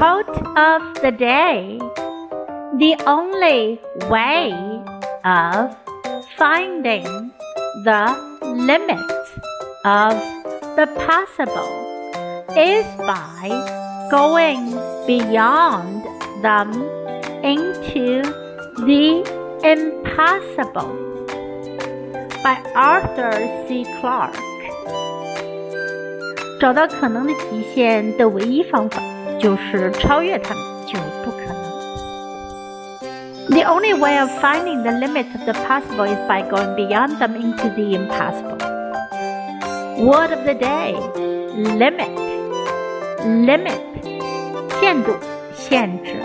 Quote of the day The only way of finding the limits of the possible is by going beyond them into the impossible by Arthur C. Clarke。找到可能的极限的唯一方法 就是超越它们，就是不可能。The only way of finding the limits of the possible is by going beyond them into the impossible. Word of the day limit. Limit 限度、限制。